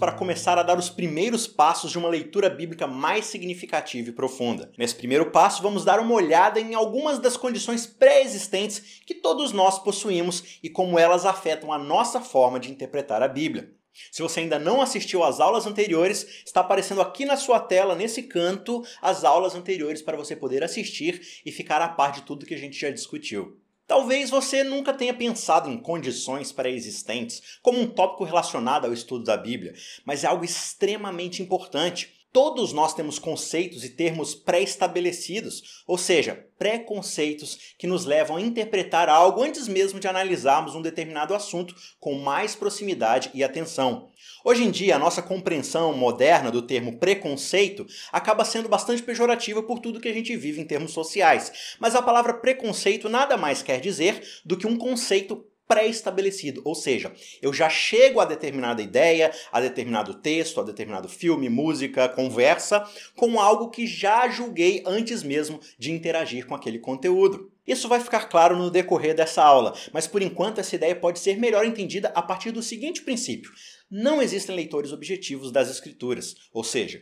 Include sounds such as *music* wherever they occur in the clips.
para começar a dar os primeiros passos de uma leitura bíblica mais significativa e profunda. Nesse primeiro passo, vamos dar uma olhada em algumas das condições pré-existentes que todos nós possuímos e como elas afetam a nossa forma de interpretar a Bíblia. Se você ainda não assistiu às aulas anteriores, está aparecendo aqui na sua tela, nesse canto, as aulas anteriores para você poder assistir e ficar a par de tudo que a gente já discutiu. Talvez você nunca tenha pensado em condições pré-existentes como um tópico relacionado ao estudo da Bíblia, mas é algo extremamente importante. Todos nós temos conceitos e termos pré-estabelecidos, ou seja, preconceitos que nos levam a interpretar algo antes mesmo de analisarmos um determinado assunto com mais proximidade e atenção. Hoje em dia, a nossa compreensão moderna do termo preconceito acaba sendo bastante pejorativa por tudo que a gente vive em termos sociais, mas a palavra preconceito nada mais quer dizer do que um conceito pré-estabelecido, ou seja, eu já chego a determinada ideia, a determinado texto, a determinado filme, música, conversa, com algo que já julguei antes mesmo de interagir com aquele conteúdo. Isso vai ficar claro no decorrer dessa aula, mas por enquanto essa ideia pode ser melhor entendida a partir do seguinte princípio: não existem leitores objetivos das escrituras, ou seja,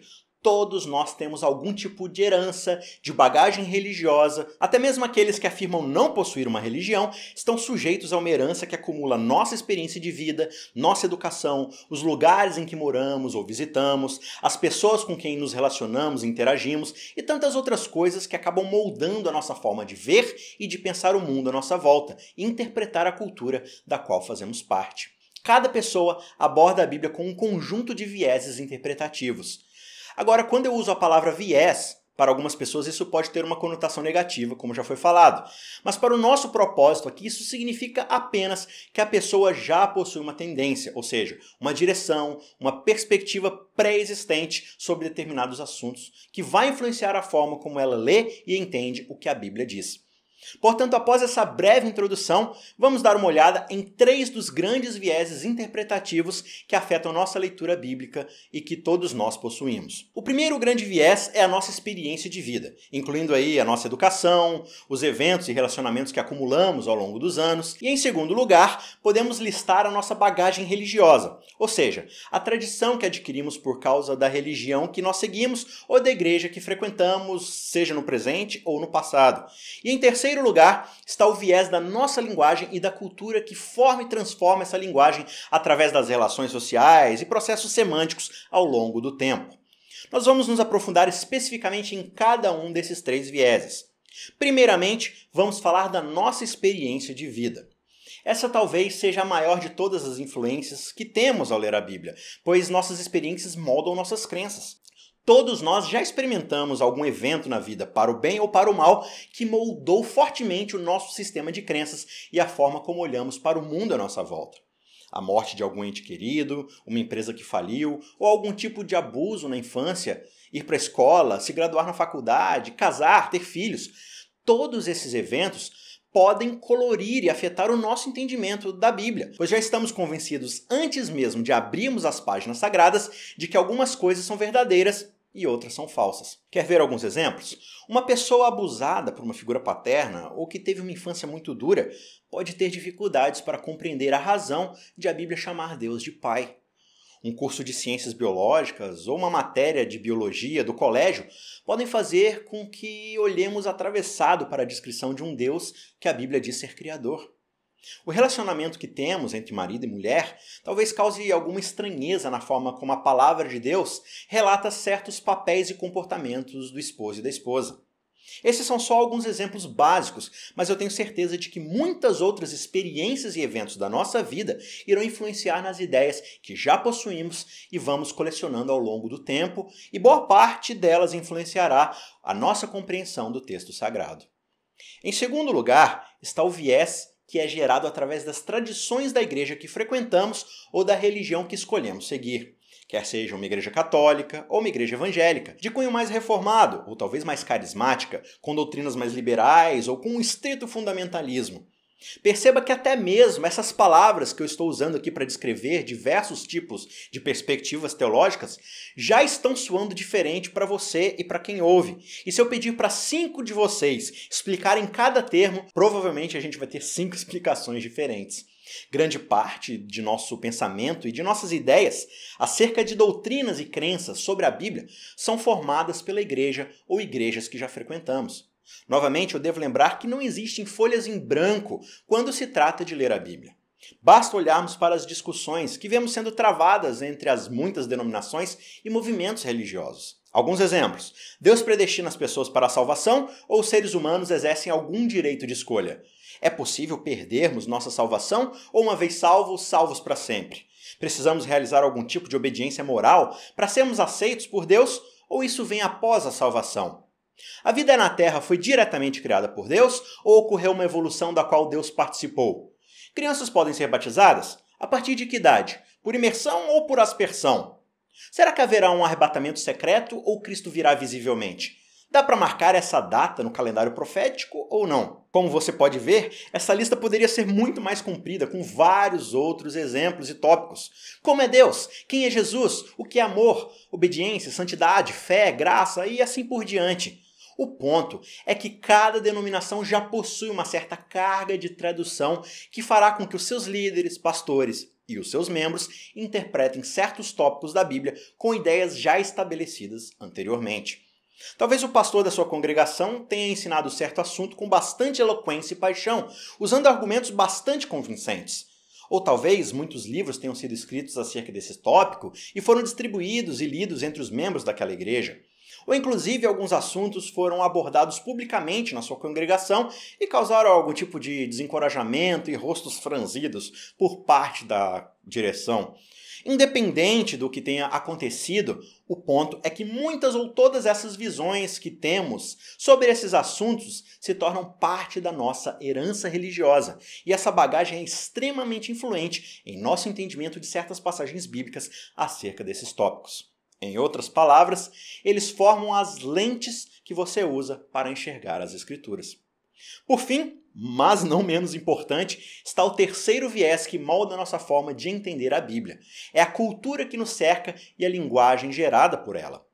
Todos nós temos algum tipo de herança, de bagagem religiosa. Até mesmo aqueles que afirmam não possuir uma religião estão sujeitos a uma herança que acumula nossa experiência de vida, nossa educação, os lugares em que moramos ou visitamos, as pessoas com quem nos relacionamos e interagimos e tantas outras coisas que acabam moldando a nossa forma de ver e de pensar o mundo à nossa volta e interpretar a cultura da qual fazemos parte. Cada pessoa aborda a Bíblia com um conjunto de vieses interpretativos. Agora, quando eu uso a palavra viés, para algumas pessoas isso pode ter uma conotação negativa, como já foi falado. Mas para o nosso propósito aqui, isso significa apenas que a pessoa já possui uma tendência, ou seja, uma direção, uma perspectiva pré-existente sobre determinados assuntos, que vai influenciar a forma como ela lê e entende o que a Bíblia diz. Portanto, após essa breve introdução, vamos dar uma olhada em três dos grandes vieses interpretativos que afetam nossa leitura bíblica e que todos nós possuímos. O primeiro grande viés é a nossa experiência de vida, incluindo aí a nossa educação, os eventos e relacionamentos que acumulamos ao longo dos anos, e em segundo lugar, podemos listar a nossa bagagem religiosa, ou seja, a tradição que adquirimos por causa da religião que nós seguimos ou da igreja que frequentamos, seja no presente ou no passado. E em terceiro terceiro lugar está o viés da nossa linguagem e da cultura que forma e transforma essa linguagem através das relações sociais e processos semânticos ao longo do tempo. Nós vamos nos aprofundar especificamente em cada um desses três vieses. Primeiramente, vamos falar da nossa experiência de vida. Essa talvez seja a maior de todas as influências que temos ao ler a Bíblia, pois nossas experiências moldam nossas crenças. Todos nós já experimentamos algum evento na vida, para o bem ou para o mal, que moldou fortemente o nosso sistema de crenças e a forma como olhamos para o mundo à nossa volta. A morte de algum ente querido, uma empresa que faliu, ou algum tipo de abuso na infância, ir para a escola, se graduar na faculdade, casar, ter filhos. Todos esses eventos podem colorir e afetar o nosso entendimento da Bíblia, pois já estamos convencidos antes mesmo de abrirmos as páginas sagradas de que algumas coisas são verdadeiras e outras são falsas. Quer ver alguns exemplos? Uma pessoa abusada por uma figura paterna ou que teve uma infância muito dura pode ter dificuldades para compreender a razão de a Bíblia chamar Deus de Pai. Um curso de ciências biológicas ou uma matéria de biologia do colégio podem fazer com que olhemos atravessado para a descrição de um Deus que a Bíblia diz ser criador. O relacionamento que temos entre marido e mulher talvez cause alguma estranheza na forma como a palavra de Deus relata certos papéis e comportamentos do esposo e da esposa. Esses são só alguns exemplos básicos, mas eu tenho certeza de que muitas outras experiências e eventos da nossa vida irão influenciar nas ideias que já possuímos e vamos colecionando ao longo do tempo, e boa parte delas influenciará a nossa compreensão do texto sagrado. Em segundo lugar, está o viés que é gerado através das tradições da igreja que frequentamos ou da religião que escolhemos seguir. Quer seja uma igreja católica ou uma igreja evangélica, de cunho mais reformado ou talvez mais carismática, com doutrinas mais liberais ou com um estrito fundamentalismo. Perceba que até mesmo essas palavras que eu estou usando aqui para descrever diversos tipos de perspectivas teológicas já estão soando diferente para você e para quem ouve. E se eu pedir para cinco de vocês explicarem cada termo, provavelmente a gente vai ter cinco *laughs* explicações diferentes. Grande parte de nosso pensamento e de nossas ideias acerca de doutrinas e crenças sobre a Bíblia são formadas pela igreja ou igrejas que já frequentamos. Novamente, eu devo lembrar que não existem folhas em branco quando se trata de ler a Bíblia. Basta olharmos para as discussões que vemos sendo travadas entre as muitas denominações e movimentos religiosos. Alguns exemplos: Deus predestina as pessoas para a salvação ou os seres humanos exercem algum direito de escolha? É possível perdermos nossa salvação ou, uma vez salvos, salvos para sempre? Precisamos realizar algum tipo de obediência moral para sermos aceitos por Deus ou isso vem após a salvação? A vida na Terra foi diretamente criada por Deus ou ocorreu uma evolução da qual Deus participou? Crianças podem ser batizadas? A partir de que idade? Por imersão ou por aspersão? Será que haverá um arrebatamento secreto ou Cristo virá visivelmente? Dá para marcar essa data no calendário profético ou não? Como você pode ver, essa lista poderia ser muito mais comprida, com vários outros exemplos e tópicos. Como é Deus? Quem é Jesus? O que é amor? Obediência, santidade, fé, graça e assim por diante. O ponto é que cada denominação já possui uma certa carga de tradução que fará com que os seus líderes, pastores e os seus membros interpretem certos tópicos da Bíblia com ideias já estabelecidas anteriormente. Talvez o pastor da sua congregação tenha ensinado certo assunto com bastante eloquência e paixão, usando argumentos bastante convincentes. Ou talvez muitos livros tenham sido escritos acerca desse tópico e foram distribuídos e lidos entre os membros daquela igreja. Ou inclusive alguns assuntos foram abordados publicamente na sua congregação e causaram algum tipo de desencorajamento e rostos franzidos por parte da direção. Independente do que tenha acontecido, o ponto é que muitas ou todas essas visões que temos sobre esses assuntos se tornam parte da nossa herança religiosa, e essa bagagem é extremamente influente em nosso entendimento de certas passagens bíblicas acerca desses tópicos. Em outras palavras, eles formam as lentes que você usa para enxergar as Escrituras. Por fim, mas não menos importante, está o terceiro viés que molda nossa forma de entender a Bíblia. É a cultura que nos cerca e a linguagem gerada por ela.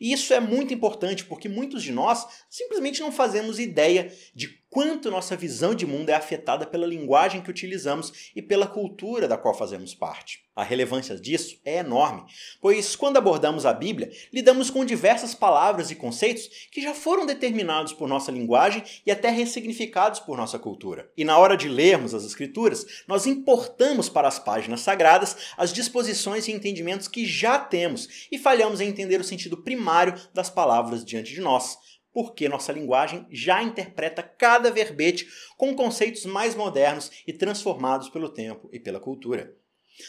E isso é muito importante porque muitos de nós simplesmente não fazemos ideia de quanto nossa visão de mundo é afetada pela linguagem que utilizamos e pela cultura da qual fazemos parte. A relevância disso é enorme, pois quando abordamos a Bíblia, lidamos com diversas palavras e conceitos que já foram determinados por nossa linguagem e até ressignificados por nossa cultura. E na hora de lermos as Escrituras, nós importamos para as páginas sagradas as disposições e entendimentos que já temos e falhamos em entender o sentido primário das palavras diante de nós porque nossa linguagem já interpreta cada verbete com conceitos mais modernos e transformados pelo tempo e pela cultura.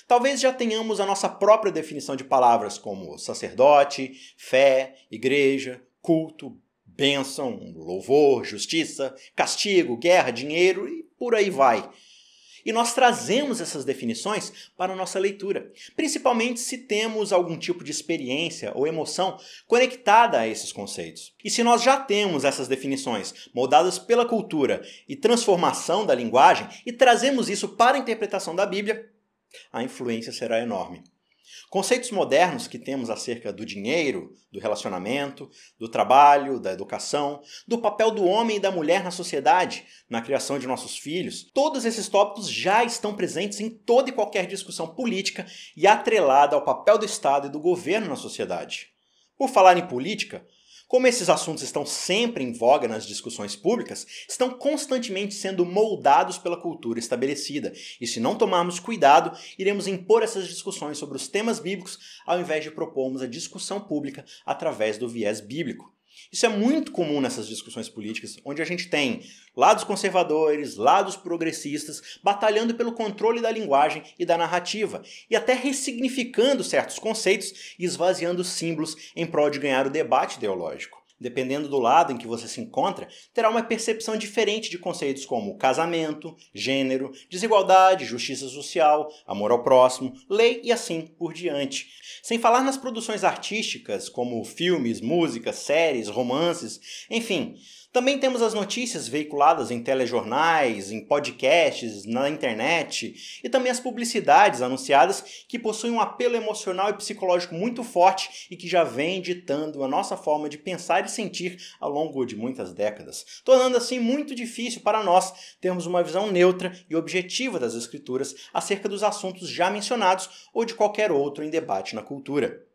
Talvez já tenhamos a nossa própria definição de palavras como sacerdote, fé, igreja, culto, bênção, louvor, justiça, castigo, guerra, dinheiro e por aí vai. E nós trazemos essas definições para a nossa leitura, principalmente se temos algum tipo de experiência ou emoção conectada a esses conceitos. E se nós já temos essas definições moldadas pela cultura e transformação da linguagem e trazemos isso para a interpretação da Bíblia, a influência será enorme. Conceitos modernos que temos acerca do dinheiro, do relacionamento, do trabalho, da educação, do papel do homem e da mulher na sociedade, na criação de nossos filhos, todos esses tópicos já estão presentes em toda e qualquer discussão política e atrelada ao papel do Estado e do governo na sociedade. Por falar em política, como esses assuntos estão sempre em voga nas discussões públicas, estão constantemente sendo moldados pela cultura estabelecida, e se não tomarmos cuidado, iremos impor essas discussões sobre os temas bíblicos ao invés de propormos a discussão pública através do viés bíblico. Isso é muito comum nessas discussões políticas, onde a gente tem lados conservadores, lados progressistas, batalhando pelo controle da linguagem e da narrativa, e até ressignificando certos conceitos e esvaziando símbolos em prol de ganhar o debate ideológico dependendo do lado em que você se encontra, terá uma percepção diferente de conceitos como casamento, gênero, desigualdade, justiça social, amor ao próximo, lei e assim por diante. Sem falar nas produções artísticas, como filmes, músicas, séries, romances, enfim, também temos as notícias veiculadas em telejornais, em podcasts, na internet e também as publicidades anunciadas que possuem um apelo emocional e psicológico muito forte e que já vem ditando a nossa forma de pensar sentir ao longo de muitas décadas, tornando assim muito difícil para nós termos uma visão neutra e objetiva das Escrituras acerca dos assuntos já mencionados ou de qualquer outro em debate na cultura.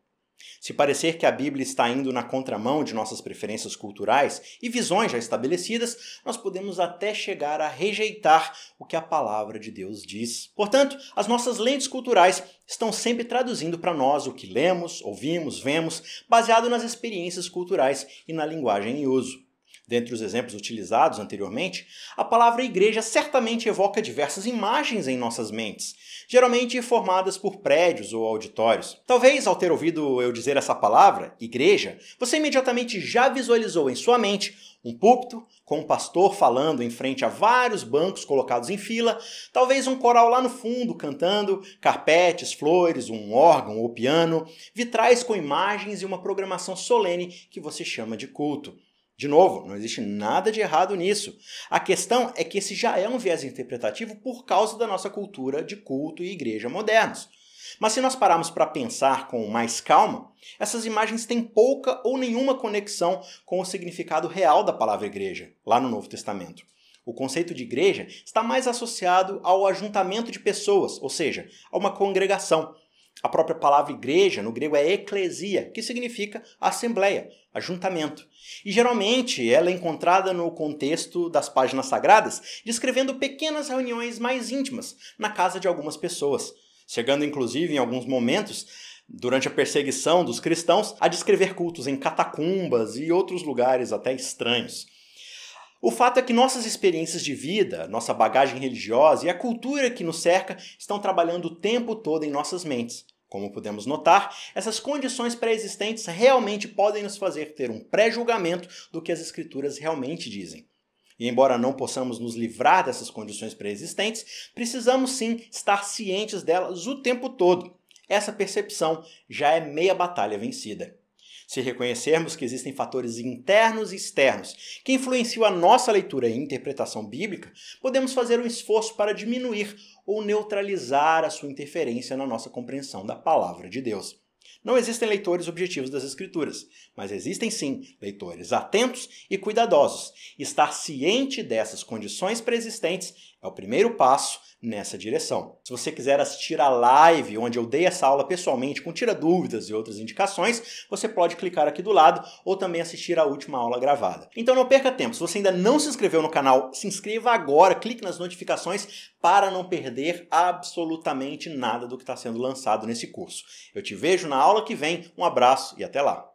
Se parecer que a Bíblia está indo na contramão de nossas preferências culturais e visões já estabelecidas, nós podemos até chegar a rejeitar o que a palavra de Deus diz. Portanto, as nossas lentes culturais estão sempre traduzindo para nós o que lemos, ouvimos, vemos, baseado nas experiências culturais e na linguagem em uso. Dentre os exemplos utilizados anteriormente, a palavra igreja certamente evoca diversas imagens em nossas mentes, geralmente formadas por prédios ou auditórios. Talvez, ao ter ouvido eu dizer essa palavra, igreja, você imediatamente já visualizou em sua mente um púlpito com um pastor falando em frente a vários bancos colocados em fila, talvez um coral lá no fundo cantando, carpetes, flores, um órgão ou piano, vitrais com imagens e uma programação solene que você chama de culto. De novo, não existe nada de errado nisso. A questão é que esse já é um viés interpretativo por causa da nossa cultura de culto e igreja modernos. Mas se nós pararmos para pensar com mais calma, essas imagens têm pouca ou nenhuma conexão com o significado real da palavra igreja, lá no Novo Testamento. O conceito de igreja está mais associado ao ajuntamento de pessoas, ou seja, a uma congregação, a própria palavra igreja no grego é eclesia, que significa assembleia, ajuntamento. E geralmente ela é encontrada no contexto das páginas sagradas, descrevendo pequenas reuniões mais íntimas na casa de algumas pessoas, chegando inclusive em alguns momentos durante a perseguição dos cristãos a descrever cultos em catacumbas e outros lugares até estranhos. O fato é que nossas experiências de vida, nossa bagagem religiosa e a cultura que nos cerca estão trabalhando o tempo todo em nossas mentes. Como podemos notar, essas condições pré-existentes realmente podem nos fazer ter um pré-julgamento do que as Escrituras realmente dizem. E embora não possamos nos livrar dessas condições pré-existentes, precisamos sim estar cientes delas o tempo todo. Essa percepção já é meia batalha vencida. Se reconhecermos que existem fatores internos e externos que influenciam a nossa leitura e interpretação bíblica, podemos fazer um esforço para diminuir ou neutralizar a sua interferência na nossa compreensão da palavra de Deus. Não existem leitores objetivos das Escrituras, mas existem sim leitores atentos e cuidadosos. Estar ciente dessas condições preexistentes é o primeiro passo nessa direção. Se você quiser assistir a live onde eu dei essa aula pessoalmente com tira dúvidas e outras indicações, você pode clicar aqui do lado ou também assistir a última aula gravada. Então não perca tempo. Se você ainda não se inscreveu no canal, se inscreva agora, clique nas notificações para não perder absolutamente nada do que está sendo lançado nesse curso. Eu te vejo na aula que vem. Um abraço e até lá.